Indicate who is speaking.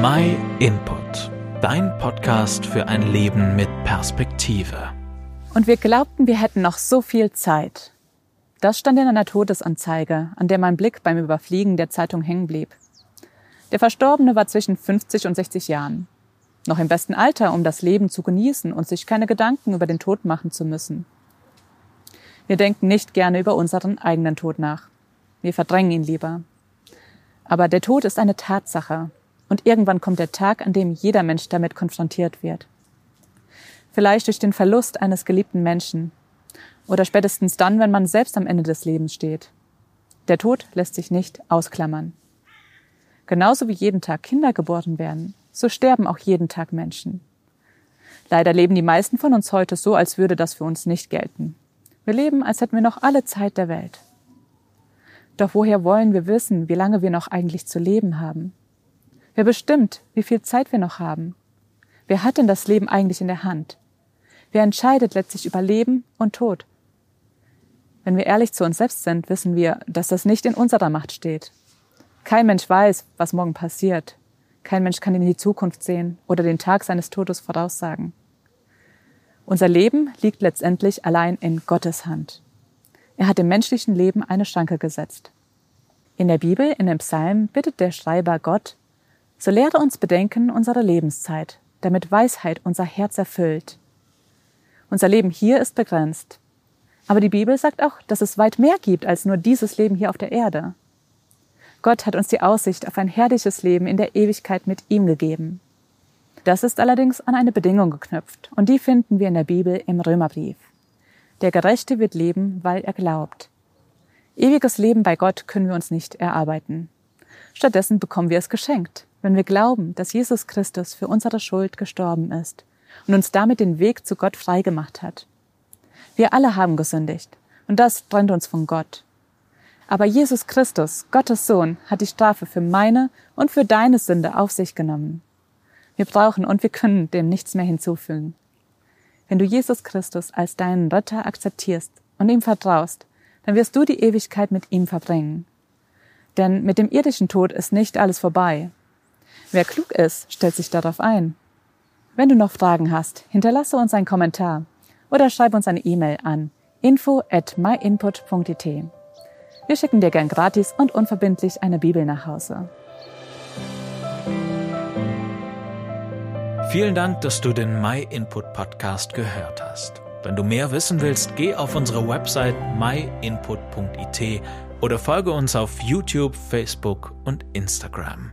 Speaker 1: My Input, dein Podcast für ein Leben mit Perspektive.
Speaker 2: Und wir glaubten, wir hätten noch so viel Zeit. Das stand in einer Todesanzeige, an der mein Blick beim Überfliegen der Zeitung hängen blieb. Der Verstorbene war zwischen 50 und 60 Jahren. Noch im besten Alter, um das Leben zu genießen und sich keine Gedanken über den Tod machen zu müssen. Wir denken nicht gerne über unseren eigenen Tod nach. Wir verdrängen ihn lieber. Aber der Tod ist eine Tatsache, und irgendwann kommt der Tag, an dem jeder Mensch damit konfrontiert wird. Vielleicht durch den Verlust eines geliebten Menschen oder spätestens dann, wenn man selbst am Ende des Lebens steht. Der Tod lässt sich nicht ausklammern. Genauso wie jeden Tag Kinder geboren werden, so sterben auch jeden Tag Menschen. Leider leben die meisten von uns heute so, als würde das für uns nicht gelten. Wir leben, als hätten wir noch alle Zeit der Welt. Doch woher wollen wir wissen, wie lange wir noch eigentlich zu leben haben? Wer bestimmt, wie viel Zeit wir noch haben? Wer hat denn das Leben eigentlich in der Hand? Wer entscheidet letztlich über Leben und Tod? Wenn wir ehrlich zu uns selbst sind, wissen wir, dass das nicht in unserer Macht steht. Kein Mensch weiß, was morgen passiert. Kein Mensch kann in die Zukunft sehen oder den Tag seines Todes voraussagen. Unser Leben liegt letztendlich allein in Gottes Hand. Er hat dem menschlichen Leben eine Schranke gesetzt. In der Bibel, in dem Psalm, bittet der Schreiber Gott, so lehre uns bedenken unsere Lebenszeit, damit Weisheit unser Herz erfüllt. Unser Leben hier ist begrenzt. Aber die Bibel sagt auch, dass es weit mehr gibt als nur dieses Leben hier auf der Erde. Gott hat uns die Aussicht auf ein herrliches Leben in der Ewigkeit mit ihm gegeben. Das ist allerdings an eine Bedingung geknüpft, und die finden wir in der Bibel im Römerbrief. Der Gerechte wird leben, weil er glaubt. Ewiges Leben bei Gott können wir uns nicht erarbeiten. Stattdessen bekommen wir es geschenkt wenn wir glauben, dass Jesus Christus für unsere Schuld gestorben ist und uns damit den Weg zu Gott freigemacht hat. Wir alle haben gesündigt und das trennt uns von Gott. Aber Jesus Christus, Gottes Sohn, hat die Strafe für meine und für deine Sünde auf sich genommen. Wir brauchen und wir können dem nichts mehr hinzufügen. Wenn du Jesus Christus als deinen Retter akzeptierst und ihm vertraust, dann wirst du die Ewigkeit mit ihm verbringen. Denn mit dem irdischen Tod ist nicht alles vorbei. Wer klug ist, stellt sich darauf ein. Wenn du noch Fragen hast, hinterlasse uns einen Kommentar oder schreib uns eine E-Mail an info at myinput.it. Wir schicken dir gern gratis und unverbindlich eine Bibel nach Hause.
Speaker 1: Vielen Dank, dass du den My Input Podcast gehört hast. Wenn du mehr wissen willst, geh auf unsere Website myinput.it oder folge uns auf YouTube, Facebook und Instagram.